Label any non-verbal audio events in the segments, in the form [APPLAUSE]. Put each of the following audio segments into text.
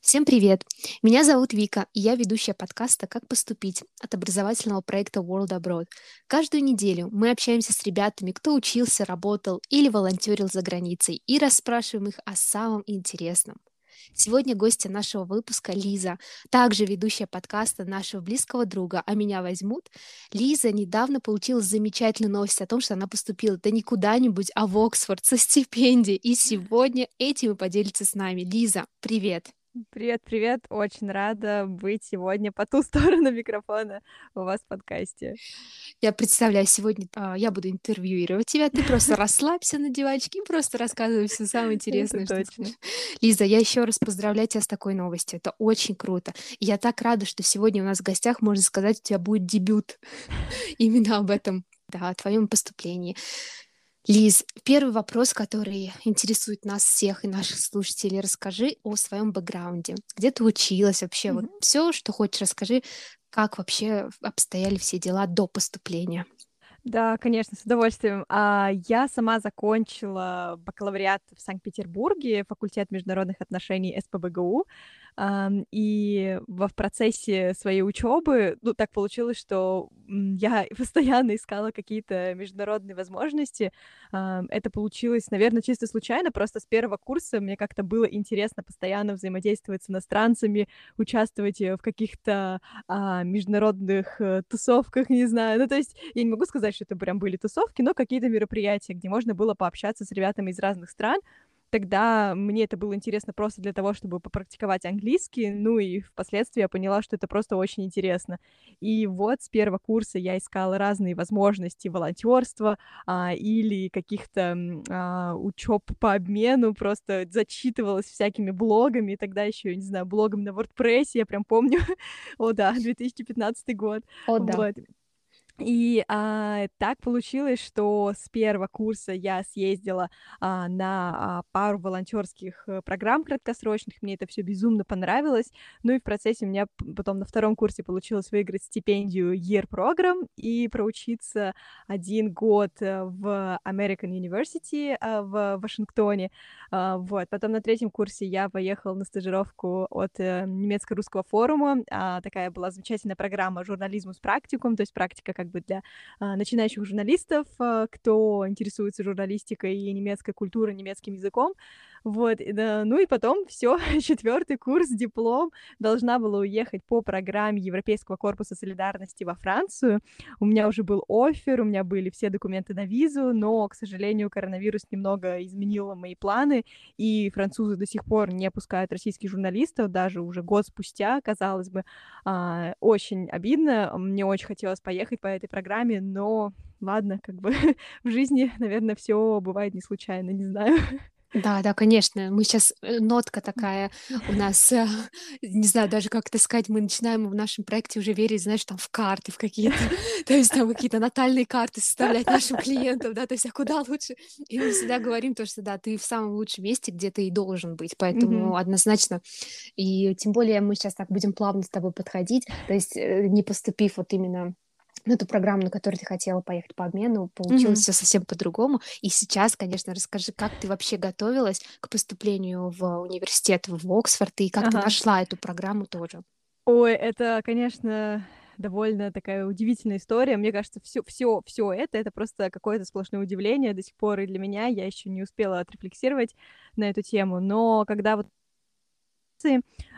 Всем привет! Меня зовут Вика, и я ведущая подкаста «Как поступить» от образовательного проекта World Abroad. Каждую неделю мы общаемся с ребятами, кто учился, работал или волонтерил за границей, и расспрашиваем их о самом интересном. Сегодня гостья нашего выпуска Лиза, также ведущая подкаста нашего близкого друга «А меня возьмут». Лиза недавно получила замечательную новость о том, что она поступила да не куда-нибудь, а в Оксфорд со стипендией. И сегодня этим и поделится с нами. Лиза, привет! Привет, привет! Очень рада быть сегодня по ту [LAUGHS] сторону микрофона у вас в подкасте. Я представляю, сегодня а, я буду интервьюировать тебя, ты просто расслабься на диванчике и просто рассказывай все самое [LAUGHS] интересное. Это точно. [LAUGHS] Лиза, я еще раз поздравляю тебя с такой новостью. Это очень круто. И я так рада, что сегодня у нас в гостях, можно сказать, у тебя будет дебют именно об этом, да, о твоем поступлении. Лиз, первый вопрос, который интересует нас всех и наших слушателей. Расскажи о своем бэкграунде. Где ты училась вообще? Mm-hmm. Вот все, что хочешь, расскажи, как вообще обстояли все дела до поступления. Да, конечно, с удовольствием. А, я сама закончила бакалавриат в Санкт-Петербурге, факультет международных отношений СПБГУ. И в процессе своей учебы, ну, так получилось, что я [LAUGHS] постоянно искала какие-то международные возможности. Это получилось, наверное, чисто случайно, просто с первого курса мне как-то было интересно постоянно взаимодействовать с иностранцами, участвовать э, в каких-то а, международных э, тусовках, не знаю. Ну, то есть я не могу сказать, что это прям были тусовки, но какие-то мероприятия, где можно было пообщаться с ребятами из разных стран, Тогда мне это было интересно просто для того, чтобы попрактиковать английский, ну и впоследствии я поняла, что это просто очень интересно. И вот с первого курса я искала разные возможности волонтерства а, или каких-то а, учеб по обмену, просто зачитывалась всякими блогами, тогда еще, не знаю, блогом на WordPress, я прям помню, [LAUGHS] о да, 2015 год. О да. Вот. И а, так получилось, что с первого курса я съездила а, на а, пару волонтерских э, программ краткосрочных. Мне это все безумно понравилось. Ну и в процессе у меня потом на втором курсе получилось выиграть стипендию Year Program и проучиться один год э, в American University а, в Вашингтоне. А, вот. Потом на третьем курсе я поехала на стажировку от немецко-русского форума. А, такая была замечательная программа журнализму с практикум, то есть практика как бы для а, начинающих журналистов, а, кто интересуется журналистикой и немецкой культурой, немецким языком. Вот, да, ну и потом все, [LAUGHS] четвертый курс, диплом, должна была уехать по программе Европейского корпуса солидарности во Францию. У меня уже был офер, у меня были все документы на визу, но, к сожалению, коронавирус немного изменил мои планы, и французы до сих пор не пускают российских журналистов, даже уже год спустя, казалось бы, а, очень обидно. Мне очень хотелось поехать по этой программе, но ладно, как бы [LAUGHS] в жизни, наверное, все бывает не случайно, не знаю. [LAUGHS] Да, да, конечно. Мы сейчас э, нотка такая у [LAUGHS] нас, э, [LAUGHS] не знаю даже как это сказать, мы начинаем в нашем проекте уже верить, знаешь, там в карты, в какие-то, [LAUGHS] то есть там какие-то натальные карты составлять нашим клиентам, да, то есть а куда лучше? И мы всегда говорим то, что да, ты в самом лучшем месте, где ты и должен быть, поэтому однозначно. И тем более мы сейчас так будем плавно с тобой подходить, то есть э, не поступив вот именно на ту программу, на которую ты хотела поехать по обмену, получилось mm-hmm. все совсем по-другому. И сейчас, конечно, расскажи, как ты вообще готовилась к поступлению в университет в Оксфорд и как ага. ты нашла эту программу тоже. Ой, это, конечно, довольно такая удивительная история. Мне кажется, все, все, все это это просто какое-то сплошное удивление до сих пор и для меня. Я еще не успела отрефлексировать на эту тему, но когда вот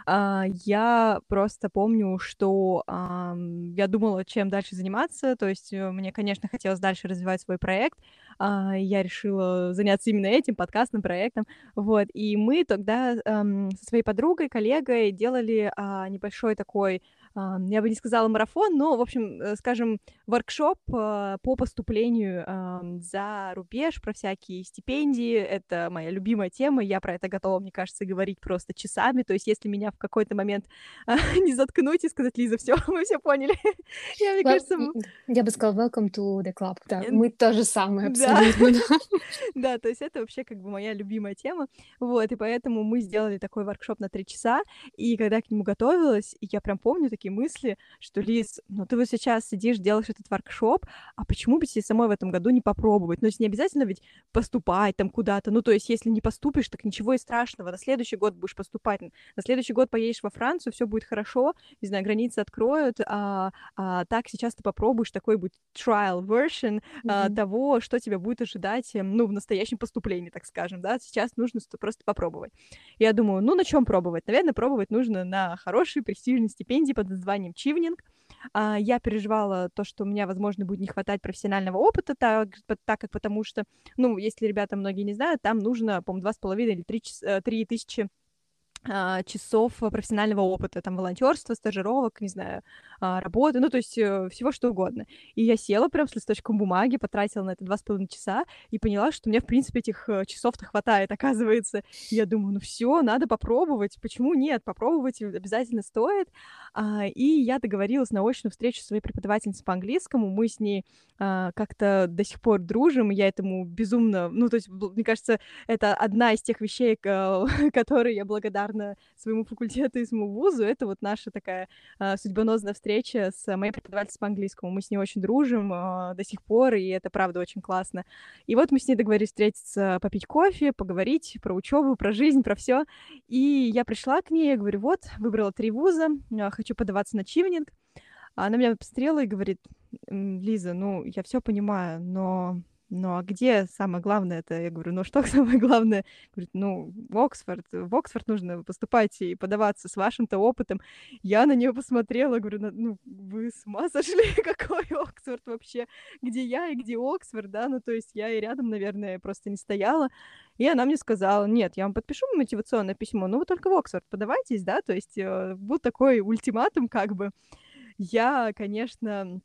а, я просто помню, что я думала, чем дальше заниматься. То есть э, мне, конечно, хотелось дальше развивать свой проект. А, я решила заняться именно этим подкастным проектом. Вот. И мы тогда со своей подругой, коллегой делали а, небольшой такой я бы не сказала марафон, но, в общем, э, скажем, воркшоп а, по поступлению за рубеж, про всякие стипендии. Это моя любимая тема, я про это готова, мне кажется, говорить просто часами. То есть, если меня в какой-то момент а, [LAUGHS] не заткнуть и сказать, Лиза, все, [LAUGHS] мы все поняли. я, мне кажется... Я бы сказала, welcome to the club. Да, мы то же самое абсолютно. [LAUGHS] Да, то есть это вообще как бы моя любимая тема. Вот, и поэтому мы сделали такой воркшоп на три часа, и когда я к нему готовилась, я прям помню такие мысли, что, Лиз, ну ты вот сейчас сидишь, делаешь этот воркшоп, а почему бы тебе самой в этом году не попробовать? Ну, есть не обязательно ведь поступать там куда-то, ну, то есть если не поступишь, так ничего и страшного, на следующий год будешь поступать, на следующий год поедешь во Францию, все будет хорошо, не знаю, границы откроют, а, а так сейчас ты попробуешь такой будет trial version mm-hmm. а, того, что тебя будет ожидать, эм, ну, в настоящем поступлении, так скажем, да, сейчас нужно просто попробовать. Я думаю, ну, на чем пробовать? Наверное, пробовать нужно на хорошей престижной стипендии под названием Чивнинг, а, я переживала то, что у меня, возможно, будет не хватать профессионального опыта, так, так как потому что, ну, если ребята многие не знают, там нужно, по-моему, два с половиной или три, э, три тысячи часов профессионального опыта, там, волонтерства, стажировок, не знаю, а, работы, ну, то есть э, всего что угодно. И я села прям с листочком бумаги, потратила на это два с половиной часа и поняла, что мне, в принципе, этих э, часов-то хватает, [LAUGHS] оказывается. И я думаю, ну все, надо попробовать. Почему нет? Попробовать обязательно стоит. А, и я договорилась на очную встречу с своей преподавательницей по английскому. Мы с ней как-то до сих пор дружим, я этому безумно... Ну, то есть, мне кажется, это одна из тех вещей, [LAUGHS] которые я благодарна благодарна своему факультету и своему вузу. Это вот наша такая э, судьбоносная встреча с моей преподавательницей по английскому. Мы с ней очень дружим э, до сих пор, и это правда очень классно. И вот мы с ней договорились встретиться, попить кофе, поговорить про учебу, про жизнь, про все. И я пришла к ней, я говорю, вот, выбрала три вуза, э, хочу подаваться на чивнинг. Она меня посмотрела и говорит, Лиза, ну, я все понимаю, но ну а где самое главное это? Я говорю, ну что [LAUGHS] самое главное? Говорит, ну в Оксфорд, в Оксфорд нужно поступать и подаваться с вашим-то опытом. Я на нее посмотрела, говорю, ну вы с ума [LAUGHS] сошли, какой Оксфорд вообще? Где я и где Оксфорд, да? Ну то есть я и рядом, наверное, просто не стояла. И она мне сказала, нет, я вам подпишу мотивационное письмо, но вы только в Оксфорд подавайтесь, да? То есть э, был такой ультиматум как бы. Я, конечно,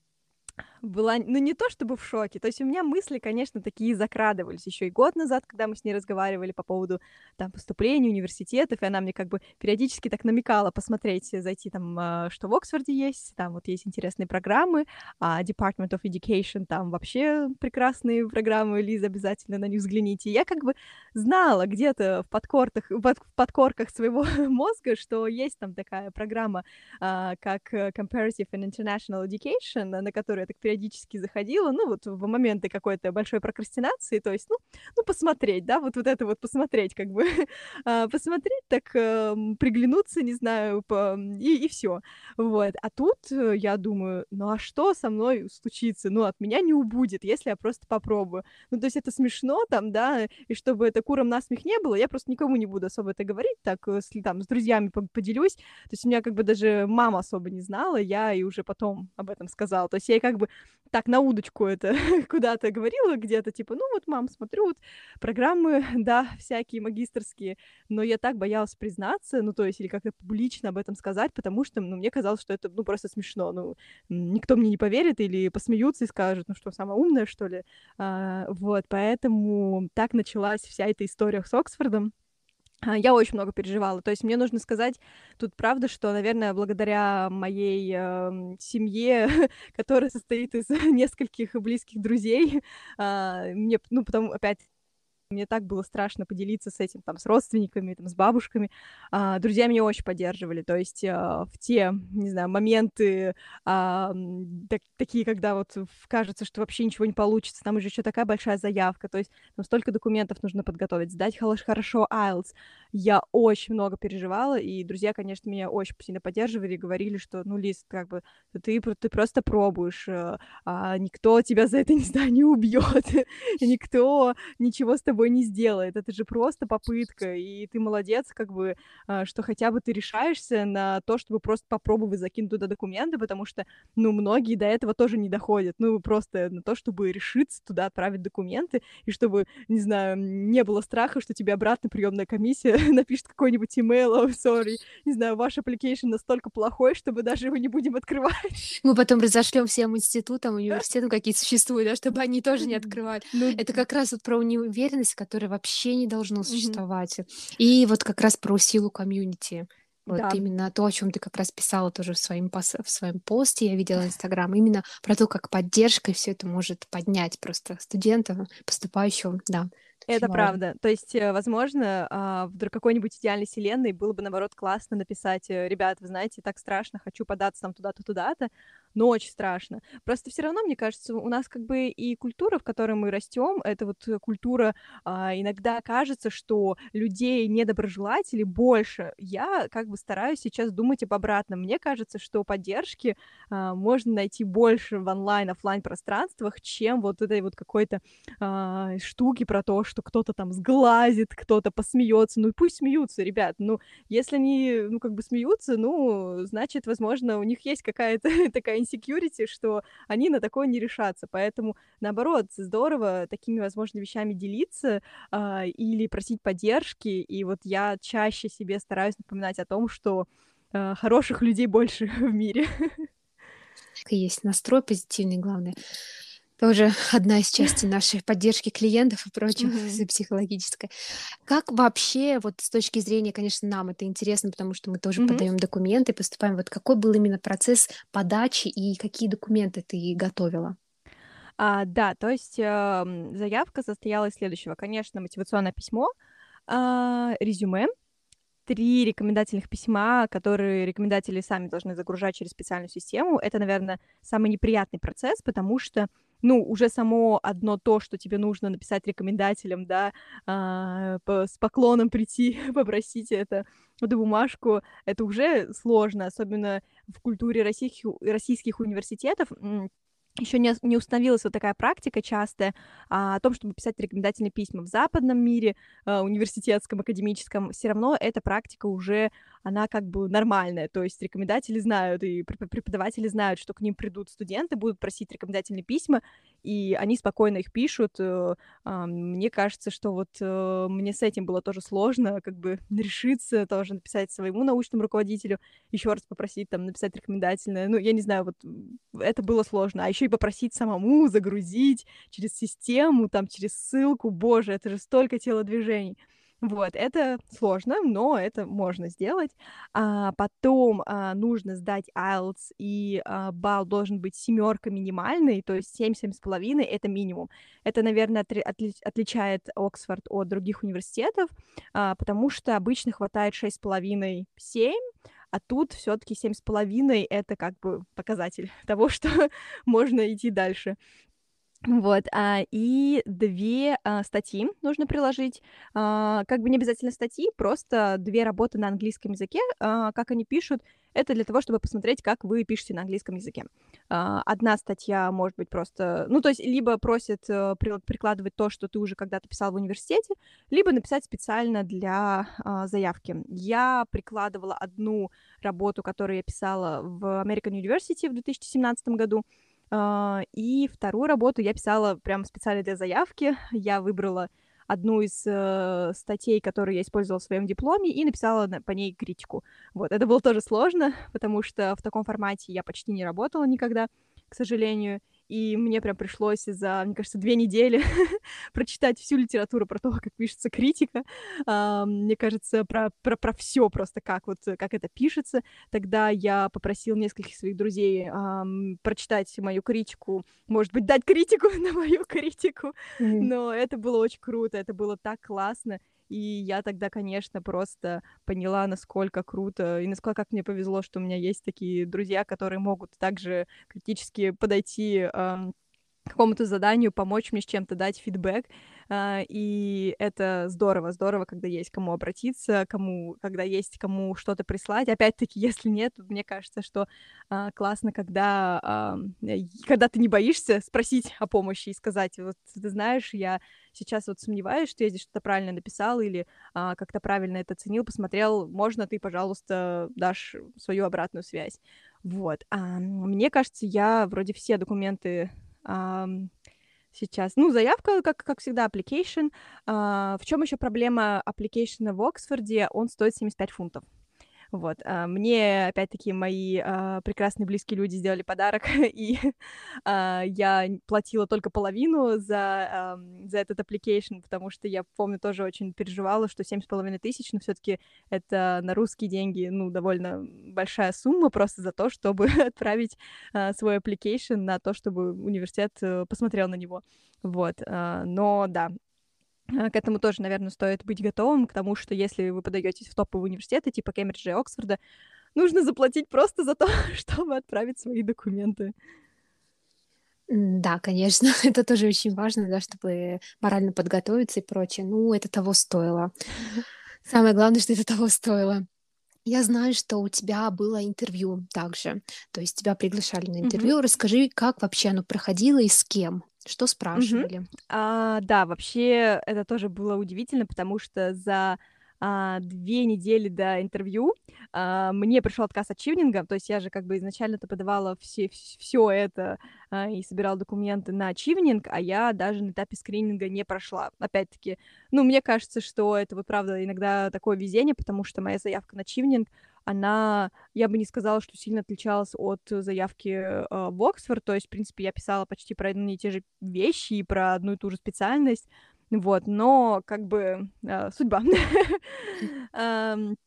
была, ну, не то чтобы в шоке, то есть у меня мысли, конечно, такие закрадывались еще и год назад, когда мы с ней разговаривали по поводу там поступления университетов, и она мне как бы периодически так намекала посмотреть, зайти там, а, что в Оксфорде есть, там вот есть интересные программы, а Department of Education, там вообще прекрасные программы, Лиза, обязательно на них взгляните. Я как бы знала где-то в подкорках, в подкорках своего [LAUGHS] мозга, что есть там такая программа, а, как Comparative and International Education, на которую так периодически заходила, ну, вот в моменты какой-то большой прокрастинации, то есть, ну, ну посмотреть, да, вот, вот это вот посмотреть, как бы, [LAUGHS] а, посмотреть, так э, приглянуться, не знаю, по... и, и все. Вот. А тут э, я думаю, ну, а что со мной случится? Ну, от меня не убудет, если я просто попробую. Ну, то есть это смешно там, да, и чтобы это куром насмех не было, я просто никому не буду особо это говорить, так, э, с, там, с друзьями поделюсь. То есть у меня как бы даже мама особо не знала, я и уже потом об этом сказала. То есть я как бы так на удочку это [LAUGHS] куда-то говорила где-то, типа, ну вот, мам, смотрю, вот программы, [LAUGHS] да, всякие магистрские, но я так боялась признаться, ну, то есть, или как-то публично об этом сказать, потому что, ну, мне казалось, что это, ну, просто смешно, ну, никто мне не поверит или посмеются и скажут, ну, что, самая умная, что ли, а, вот, поэтому так началась вся эта история с Оксфордом, я очень много переживала. То есть мне нужно сказать тут правда, что, наверное, благодаря моей э, семье, [LAUGHS] которая состоит из [LAUGHS] нескольких близких друзей, э, мне, ну, потом опять мне так было страшно поделиться с этим, там, с родственниками, там, с бабушками. А, друзья меня очень поддерживали, то есть а, в те, не знаю, моменты а, так, такие, когда вот кажется, что вообще ничего не получится, там уже еще такая большая заявка, то есть там столько документов нужно подготовить, сдать хорошо IELTS. Я очень много переживала, и друзья, конечно, меня очень сильно поддерживали говорили, что, ну, Лиз, как бы, ты, ты просто пробуешь, э, а, никто тебя за это, [LAUGHS] не знаю, не убьет, никто ничего с тобой тобой не сделает. Это же просто попытка, и ты молодец, как бы, а, что хотя бы ты решаешься на то, чтобы просто попробовать закинуть туда документы, потому что, ну, многие до этого тоже не доходят. Ну, просто на то, чтобы решиться туда отправить документы, и чтобы, не знаю, не было страха, что тебе обратно приемная комиссия [LAUGHS] напишет какой-нибудь email, oh, sorry, не знаю, ваш application настолько плохой, чтобы даже его не будем открывать. [LAUGHS] Мы потом разошлем всем институтам, [LAUGHS] университетам, какие существуют, да, чтобы они тоже не открывали. Ну, Это как раз вот про неуверенность ценность, которое вообще не должно существовать. Mm-hmm. И вот как раз про силу комьюнити. Вот да. именно то, о чем ты как раз писала тоже в своем, пос... в своем посте, я видела Инстаграм, именно про то, как поддержка все это может поднять просто студента, поступающего, да. Это правда. То есть, э, возможно, а, в какой-нибудь идеальной вселенной было бы, наоборот, классно написать, э, ребят, вы знаете, так страшно, хочу податься там туда-то, туда-то, но очень страшно. Просто все равно, мне кажется, у нас как бы и культура, в которой мы растем, это вот культура, а, иногда кажется, что людей недоброжелателей больше. Я как бы стараюсь сейчас думать об обратном. Мне кажется, что поддержки а, можно найти больше в онлайн, офлайн пространствах, чем вот этой вот какой-то а, штуки про то, что кто-то там сглазит, кто-то посмеется. Ну пусть смеются, ребят. Ну, если они, ну, как бы смеются, ну, значит, возможно, у них есть какая-то [LAUGHS] такая insecurity, что они на такое не решатся. Поэтому, наоборот, здорово такими, возможно, вещами делиться а, или просить поддержки. И вот я чаще себе стараюсь напоминать о том, что а, хороших людей больше [LAUGHS] в мире. Есть. Настрой позитивный, главное тоже [LAUGHS] одна из частей нашей поддержки клиентов и прочего, mm-hmm. психологической. Как вообще, вот с точки зрения, конечно, нам это интересно, потому что мы тоже mm-hmm. подаем документы, поступаем. Вот какой был именно процесс подачи и какие документы ты готовила? А, да, то есть э, заявка состояла из следующего. Конечно, мотивационное письмо, э, резюме, три рекомендательных письма, которые рекомендатели сами должны загружать через специальную систему. Это, наверное, самый неприятный процесс, потому что ну, уже само одно то, что тебе нужно написать рекомендателям, да, а, по, с поклоном прийти, [LAUGHS] попросить это, эту бумажку, это уже сложно, особенно в культуре российских, российских университетов еще не, не установилась вот такая практика частая а, о том, чтобы писать рекомендательные письма в западном мире, а, университетском, академическом, все равно эта практика уже, она как бы нормальная, то есть рекомендатели знают, и преподаватели знают, что к ним придут студенты, будут просить рекомендательные письма, и они спокойно их пишут. Э, а, мне кажется, что вот а, мне с этим было тоже сложно, как бы [LAUGHS] решиться тоже написать своему научному руководителю, еще раз попросить там написать рекомендательное, ну, я не знаю, вот это было сложно, а еще и попросить самому загрузить через систему, там, через ссылку. Боже, это же столько телодвижений. Вот, это сложно, но это можно сделать. А, потом а, нужно сдать IELTS, и а, балл должен быть семерка минимальный, то есть 7-7,5 — это минимум. Это, наверное, отри- отли- отличает Оксфорд от других университетов, а, потому что обычно хватает 6,5-7, а тут все-таки семь с половиной это как бы показатель [LAUGHS] того, что можно идти дальше. Вот, а, и две а, статьи нужно приложить. А, как бы не обязательно статьи, просто две работы на английском языке. А, как они пишут, это для того, чтобы посмотреть, как вы пишете на английском языке. А, одна статья может быть просто... Ну, то есть либо просит а, при, прикладывать то, что ты уже когда-то писал в университете, либо написать специально для а, заявки. Я прикладывала одну работу, которую я писала в American University в 2017 году, и вторую работу я писала прям специально для заявки. Я выбрала одну из э, статей, которую я использовала в своем дипломе, и написала на, по ней критику. Вот, это было тоже сложно, потому что в таком формате я почти не работала никогда, к сожалению и мне прям пришлось за, мне кажется, две недели [LAUGHS] прочитать всю литературу про то, как пишется критика, uh, мне кажется, про, про, про все просто, как вот, как это пишется. Тогда я попросил нескольких своих друзей uh, прочитать мою критику, может быть, дать критику [LAUGHS] на мою критику, mm-hmm. но это было очень круто, это было так классно, и я тогда, конечно, просто поняла, насколько круто и насколько как мне повезло, что у меня есть такие друзья, которые могут также критически подойти э, какому-то заданию, помочь мне с чем-то, дать фидбэк. А, и это здорово, здорово, когда есть кому обратиться, кому, когда есть кому что-то прислать. Опять-таки, [LAUGHS] если нет, мне кажется, что а, классно, когда, когда ты не боишься спросить о помощи и сказать, вот ты знаешь, я сейчас вот сомневаюсь, что я здесь что-то правильно написал или а, как-то правильно это оценил, посмотрел, можно ты, пожалуйста, дашь свою обратную связь. Вот. А, мне кажется, я вроде все документы а, сейчас. Ну, заявка, как, как всегда, application. А, в чем еще проблема application в Оксфорде? Он стоит 75 фунтов. Вот. А, мне, опять-таки, мои а, прекрасные близкие люди сделали подарок, [LAUGHS] и а, я платила только половину за, за этот application, потому что я помню, тоже очень переживала, что семь с половиной тысяч, но все таки это на русские деньги, ну, довольно большая сумма просто за то, чтобы [LAUGHS] отправить свой application на то, чтобы университет э, посмотрел на него. Вот. Но да, к этому тоже, наверное, стоит быть готовым, к тому, что если вы подаетесь в топовые университеты, типа Кембриджа и Оксфорда, нужно заплатить просто за то, [LAUGHS] чтобы отправить свои документы. Да, конечно, [LAUGHS] это тоже очень важно, да, чтобы морально подготовиться и прочее. Ну, это того стоило. Самое главное, что это того стоило. Я знаю, что у тебя было интервью также, то есть тебя приглашали на интервью. Расскажи, как вообще оно проходило и с кем? Что спрашивали? А, да, вообще это тоже было удивительно, потому что за а, 2 недели до интервью а, мне пришел отказ от чивнинга, то есть я же как бы изначально-то подавала все, все это а, и собирала документы на чивнинг, а я даже на этапе скрининга не прошла. Опять-таки, ну, мне кажется, что это вот правда иногда такое везение, потому что моя заявка на чивнинг она, я бы не сказала, что сильно отличалась от заявки э, в Оксфорд, то есть, в принципе, я писала почти про одни и те же вещи и про одну и ту же специальность, вот, но как бы э, судьба. [LAUGHS]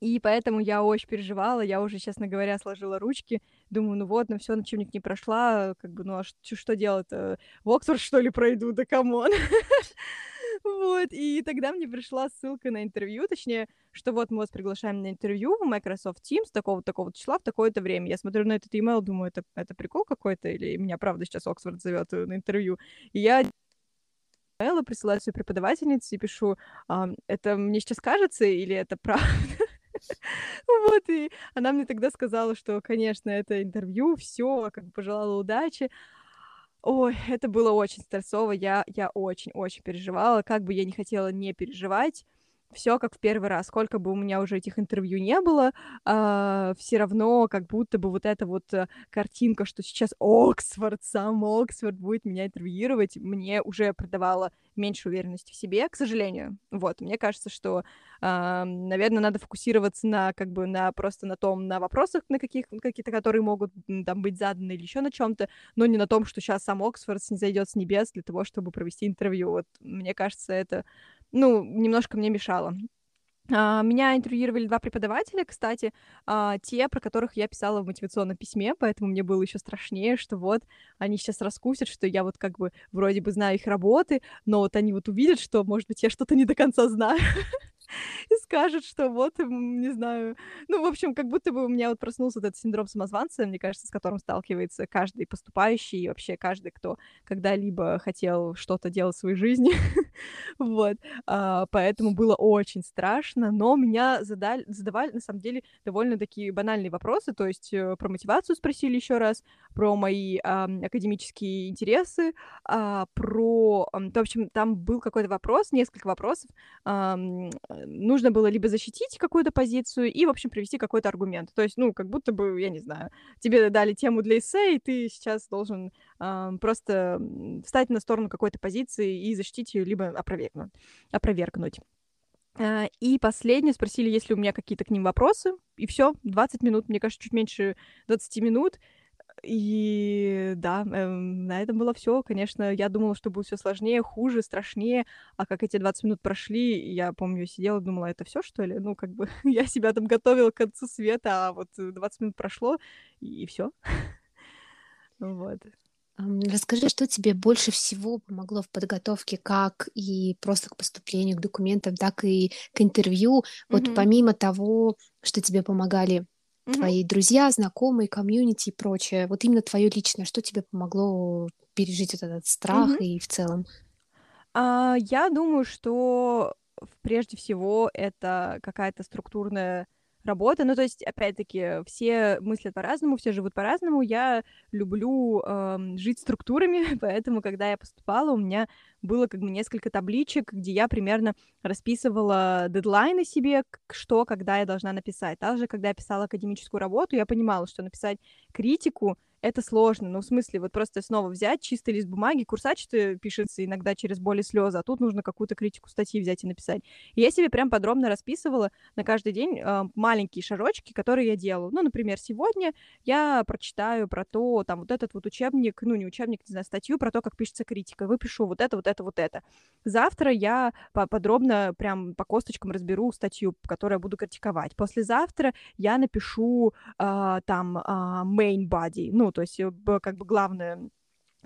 И поэтому я очень переживала, я уже, честно говоря, сложила ручки, думаю, ну вот, ну все, начальник не прошла, как бы, ну а что, что делать-то? В Оксфорд, что ли, пройду? Да come on! [LAUGHS] Вот, и тогда мне пришла ссылка на интервью, точнее, что вот мы вас приглашаем на интервью в Microsoft Teams такого-такого числа в такое-то время. Я смотрю на этот email, думаю, это, это прикол какой-то, или меня правда сейчас Оксфорд зовет на интервью. И я имейлы присылаю своей преподавательнице и пишу, это мне сейчас кажется или это правда? [LAUGHS] Вот, и она мне тогда сказала, что, конечно, это интервью, все, как бы пожелала удачи. Ой, это было очень стрессово, я, я очень-очень переживала, как бы я не хотела не переживать, все как в первый раз. Сколько бы у меня уже этих интервью не было, э, а, все равно как будто бы вот эта вот э, картинка, что сейчас Оксфорд, сам Оксфорд будет меня интервьюировать, мне уже придавала меньше уверенности в себе, к сожалению. Вот, мне кажется, что, э, наверное, надо фокусироваться на как бы на просто на том, на вопросах, на каких какие-то, которые могут там быть заданы или еще на чем-то, но не на том, что сейчас сам Оксфорд зайдет с небес для того, чтобы провести интервью. Вот, мне кажется, это ну, немножко мне мешало. Uh, меня интервьюировали два преподавателя, кстати, uh, те, про которых я писала в мотивационном письме, поэтому мне было еще страшнее, что вот они сейчас раскусят, что я вот как бы вроде бы знаю их работы, но вот они вот увидят, что, может быть, я что-то не до конца знаю. [LAUGHS] [LAUGHS] и скажет, что вот, не знаю, ну, в общем, как будто бы у меня вот проснулся этот синдром самозванца, мне кажется, с которым сталкивается каждый поступающий и вообще каждый, кто когда-либо хотел что-то делать в своей жизни, [LAUGHS] вот, а, поэтому было очень страшно, но меня задали, задавали, на самом деле, довольно такие банальные вопросы, то есть э, про мотивацию спросили еще раз, про мои а, академические интересы, а, про, в общем, там был какой-то вопрос, несколько вопросов, нужно было либо защитить какую-то позицию и, в общем, привести какой-то аргумент. То есть, ну, как будто бы, я не знаю, тебе дали тему для эссе, и ты сейчас должен э, просто встать на сторону какой-то позиции и защитить ее, либо опровергнуть. опровергнуть. Uh, и последнее спросили, есть ли у меня какие-то к ним вопросы, и все, 20 минут, мне кажется, чуть меньше 20 минут, и да, эм, на этом было все. Конечно, я думала, что будет все сложнее, хуже, страшнее. А как эти 20 минут прошли, я помню, сидела, думала, это все что ли? Ну, как бы [LAUGHS] я себя там готовила к концу света, а вот 20 минут прошло, и все. [LAUGHS] Вот. Расскажи, что тебе больше всего помогло в подготовке, как и просто к поступлению к документам, так и к интервью. Вот mm-hmm. помимо того, что тебе помогали твои друзья, знакомые, комьюнити и прочее. Вот именно твое личное, что тебе помогло пережить этот, этот страх Мгм. и в целом? А, я думаю, что прежде всего это какая-то структурная работа. Ну, то есть, опять-таки, все мыслят по-разному, все живут по-разному. Я люблю эм, жить структурами, [LAUGHS] поэтому, когда я поступала, у меня было как бы несколько табличек, где я примерно расписывала дедлайны себе, что, когда я должна написать. Также, когда я писала академическую работу, я понимала, что написать критику это сложно. Ну, в смысле, вот просто снова взять чистый лист бумаги, курсачто пишется иногда через боли слезы, а тут нужно какую-то критику статьи взять и написать. И я себе прям подробно расписывала на каждый день э, маленькие шажочки, которые я делаю. Ну, например, сегодня я прочитаю про то, там, вот этот вот учебник, ну, не учебник, не знаю, статью про то, как пишется критика. Выпишу вот это, вот это, вот это. Завтра я подробно прям по косточкам разберу статью, которую я буду критиковать. Послезавтра я напишу э, там э, main body, ну, то есть э, как бы главное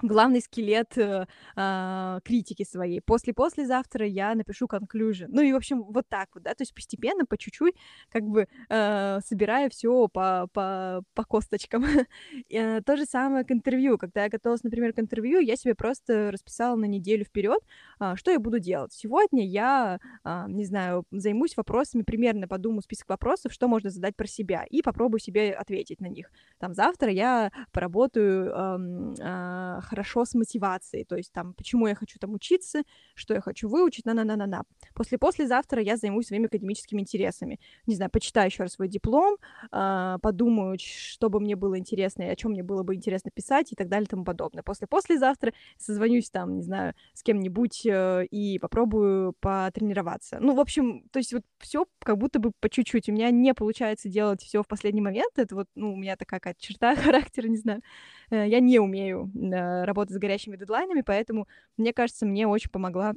главный скелет э, э, критики своей. После-послезавтра я напишу conclusion. Ну и, в общем, вот так вот, да, то есть постепенно, по чуть-чуть, как бы э, собирая все по, по, по косточкам. [LAUGHS] э, то же самое к интервью. Когда я готовилась, например, к интервью, я себе просто расписала на неделю вперед, э, что я буду делать. Сегодня я, э, не знаю, займусь вопросами, примерно подумаю список вопросов, что можно задать про себя, и попробую себе ответить на них. Там завтра я поработаю э, э, хорошо с мотивацией, то есть там, почему я хочу там учиться, что я хочу выучить, на-на-на-на-на. После-послезавтра я займусь своими академическими интересами. Не знаю, почитаю еще раз свой диплом, э, подумаю, что бы мне было интересно и о чем мне было бы интересно писать и так далее и тому подобное. После-послезавтра созвонюсь там, не знаю, с кем-нибудь э, и попробую потренироваться. Ну, в общем, то есть вот все как будто бы по чуть-чуть. У меня не получается делать все в последний момент. Это вот, ну, у меня такая какая-то черта [LAUGHS] характера, не знаю. Э, я не умею э, работать с горящими дедлайнами, поэтому, мне кажется, мне очень помогла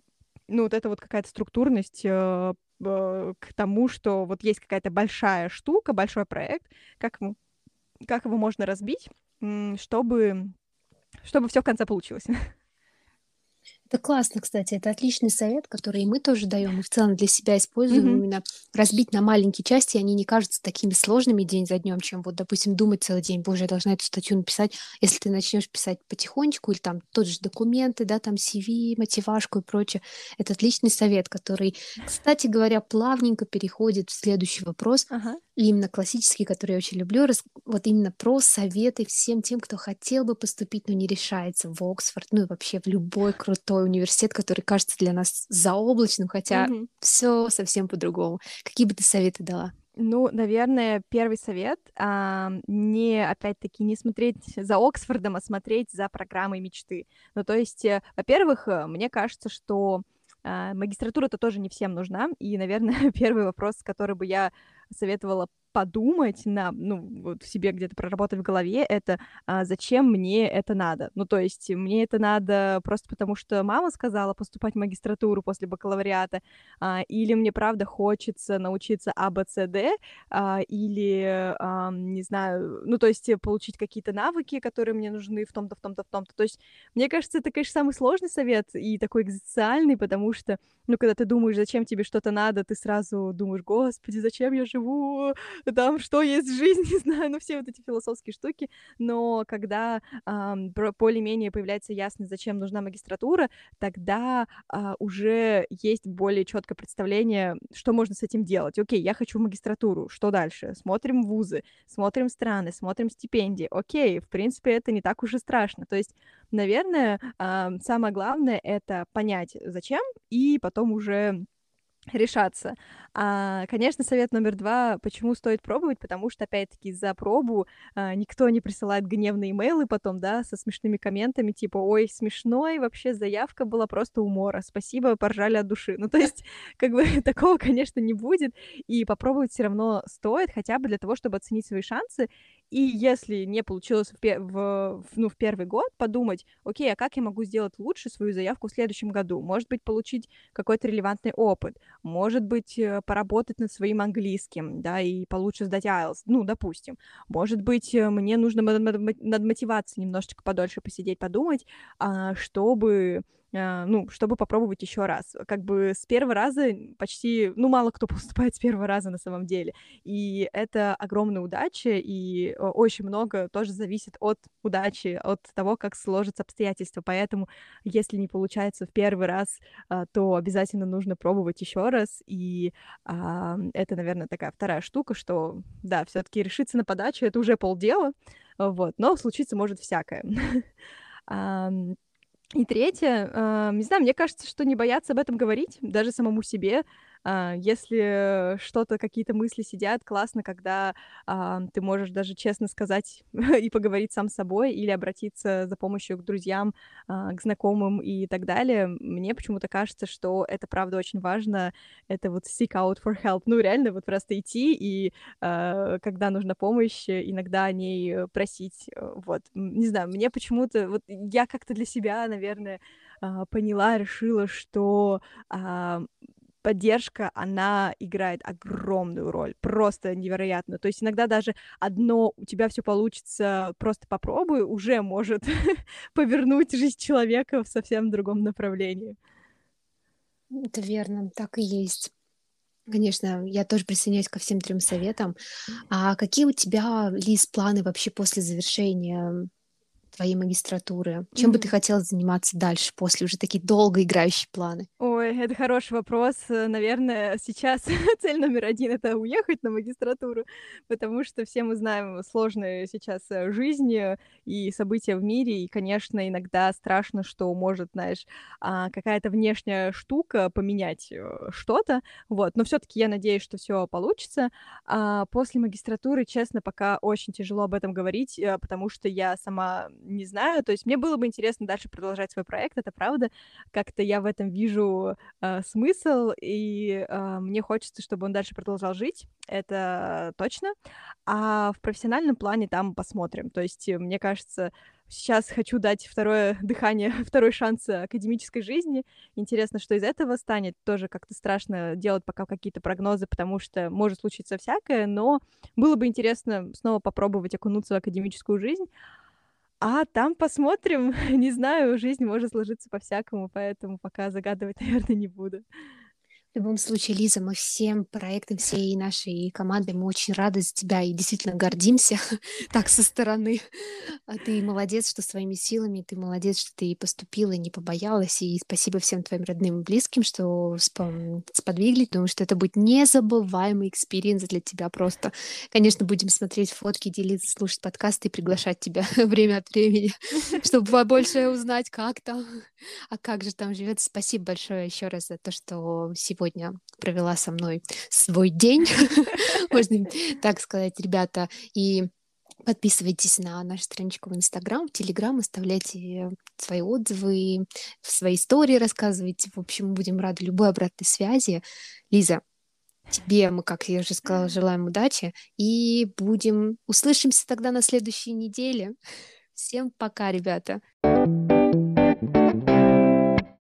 ну, вот эта вот какая-то структурность э, к тому, что вот есть какая-то большая штука, большой проект, как, как его можно разбить, чтобы, чтобы все в конце получилось. [LAUGHS] Это классно, кстати. Это отличный совет, который и мы тоже даем, и в целом для себя используем. Мгм. Именно разбить на маленькие части, они не кажутся такими сложными день за днем, чем вот, допустим, думать целый день, боже, я должна эту статью написать. Если ты начнешь писать потихонечку, или там тот же документы, да, там CV, мотивашку и прочее, это отличный совет, который, кстати говоря, плавненько переходит в следующий вопрос, Ага. Именно классический, который я очень люблю, вот именно про советы всем тем, кто хотел бы поступить, но не решается в Оксфорд, ну и вообще в любой крутой университет, который кажется для нас заоблачным, хотя Мгм. все совсем по-другому. Какие бы ты советы дала? Ну, наверное, первый совет а, не, опять-таки, не смотреть за Оксфордом, а смотреть за программой мечты. Ну, то есть, э, во-первых, э, мне кажется, что магистратура-то тоже не всем нужна, и, наверное, [LAUGHS] первый вопрос, который бы я советовала подумать, на, ну, вот в себе где-то проработать в голове, это а, зачем мне это надо. Ну, то есть мне это надо просто потому, что мама сказала поступать в магистратуру после бакалавриата, а, или мне правда хочется научиться АБЦД, а, или, а, не знаю, ну, то есть получить какие-то навыки, которые мне нужны в том-то, в том-то, в том-то. То есть мне кажется, это, конечно, самый сложный совет и такой экзистенциальный, потому что, ну, когда ты думаешь, зачем тебе что-то надо, ты сразу думаешь, господи, зачем я живу, там, что есть жизнь, [LAUGHS] не знаю, ну, все вот эти философские штуки, но когда а, более-менее появляется ясность, зачем нужна магистратура, тогда а, уже есть более четкое представление, что можно с этим делать. Окей, я хочу магистратуру, что дальше? Смотрим вузы, смотрим страны, смотрим стипендии. Окей, в принципе, это не так уж и страшно. То есть, наверное, а, самое главное — это понять, зачем, и потом уже решаться. А, конечно, совет номер два, почему стоит пробовать, потому что, опять-таки, за пробу а, никто не присылает гневные имейлы потом, да, со смешными комментами, типа, ой, смешной, вообще заявка была просто умора, спасибо, поржали от души. Ну, то есть, [LAUGHS] как бы, такого, конечно, не будет, и попробовать все равно стоит, хотя бы для того, чтобы оценить свои шансы, и если не получилось в, в, ну, в первый год, подумать, окей, а как я могу сделать лучше свою заявку в следующем году? Может быть, получить какой-то релевантный опыт, может быть, э, поработать над своим английским, да, и получше сдать IELTS, ну, допустим. Может быть, э, мне нужно над мотивацией немножечко подольше посидеть, подумать, а, чтобы ну, чтобы попробовать еще раз. Как бы с первого раза почти, ну, мало кто [LAUGHS] поступает с первого раза на самом деле. И это огромная удача, и очень много тоже зависит от удачи, от того, как сложатся обстоятельства. Поэтому, если не получается в первый раз, а, то обязательно нужно пробовать еще раз. И а, это, наверное, такая вторая штука, что, да, все-таки решиться на подачу это уже полдела, вот, но случиться может всякое. [LAUGHS] И третье, э, не знаю, мне кажется, что не бояться об этом говорить, даже самому себе, если что-то, какие-то мысли сидят, классно, когда а, ты можешь даже честно сказать [LAUGHS] и поговорить сам с собой или обратиться за помощью к друзьям, а, к знакомым и так далее. Мне почему-то кажется, что это правда очень важно. Это вот seek out for help. Ну, реально, вот просто идти и когда нужна помощь, иногда о ней просить. Вот. Не знаю, мне почему-то... Вот я как-то для себя, наверное, поняла, решила, что поддержка, она играет огромную роль, просто невероятно. То есть иногда даже одно у тебя все получится, просто попробуй, уже может [LAUGHS] повернуть жизнь человека в совсем другом направлении. Это верно, так и есть. Конечно, я тоже присоединяюсь ко всем трем советам. А какие у тебя, Лиз, планы вообще после завершения твоей магистратуры? Чем mm-hmm. бы ты хотела заниматься дальше, после уже такие долгоиграющие планы? Ой, это хороший вопрос. Наверное, сейчас [LAUGHS] цель номер один — это уехать на магистратуру, потому что все мы знаем сложные сейчас э, жизни и события в мире, и, конечно, иногда страшно, что может, знаешь, а, какая-то внешняя штука поменять э, что-то, вот. Но все таки я надеюсь, что все получится. А после магистратуры, честно, пока очень тяжело об этом говорить, э, потому что я сама не знаю. То есть мне было бы интересно дальше продолжать свой проект, это правда. Как-то я в этом вижу э, смысл, и э, мне хочется, чтобы он дальше продолжал жить, это точно. А в профессиональном плане там посмотрим. То есть э, мне кажется, сейчас хочу дать второе дыхание, [LAUGHS] второй шанс академической жизни. Интересно, что из этого станет. Тоже как-то страшно делать пока какие-то прогнозы, потому что может случиться всякое, но было бы интересно снова попробовать окунуться в академическую жизнь. А там посмотрим. [LAUGHS] Не знаю, жизнь может сложиться по-всякому, поэтому пока загадывать, [LAUGHS] наверное, не буду. В любом случае, Лиза, мы всем проектом, всей нашей командой, мы очень рады за тебя и действительно гордимся [LAUGHS] так со стороны. А ты молодец, что своими силами, ты молодец, что ты поступила, не побоялась. И спасибо всем твоим родным и близким, что сподвигли. Думаю, что это будет незабываемый experience для тебя просто. Конечно, будем смотреть фотки, делиться, слушать подкасты и приглашать тебя [LAUGHS] время от времени, [LAUGHS] чтобы побольше узнать, как там, [LAUGHS] а как же там живет. Спасибо большое еще раз за то, что сегодня сегодня провела со мной свой день, можно так сказать, ребята. И Подписывайтесь на нашу страничку в Инстаграм, в Телеграм, оставляйте свои отзывы, свои истории рассказывайте. В общем, будем рады любой обратной связи. Лиза, тебе мы, как я уже сказала, желаем удачи. И будем... Услышимся тогда на следующей неделе. Всем пока, ребята. thank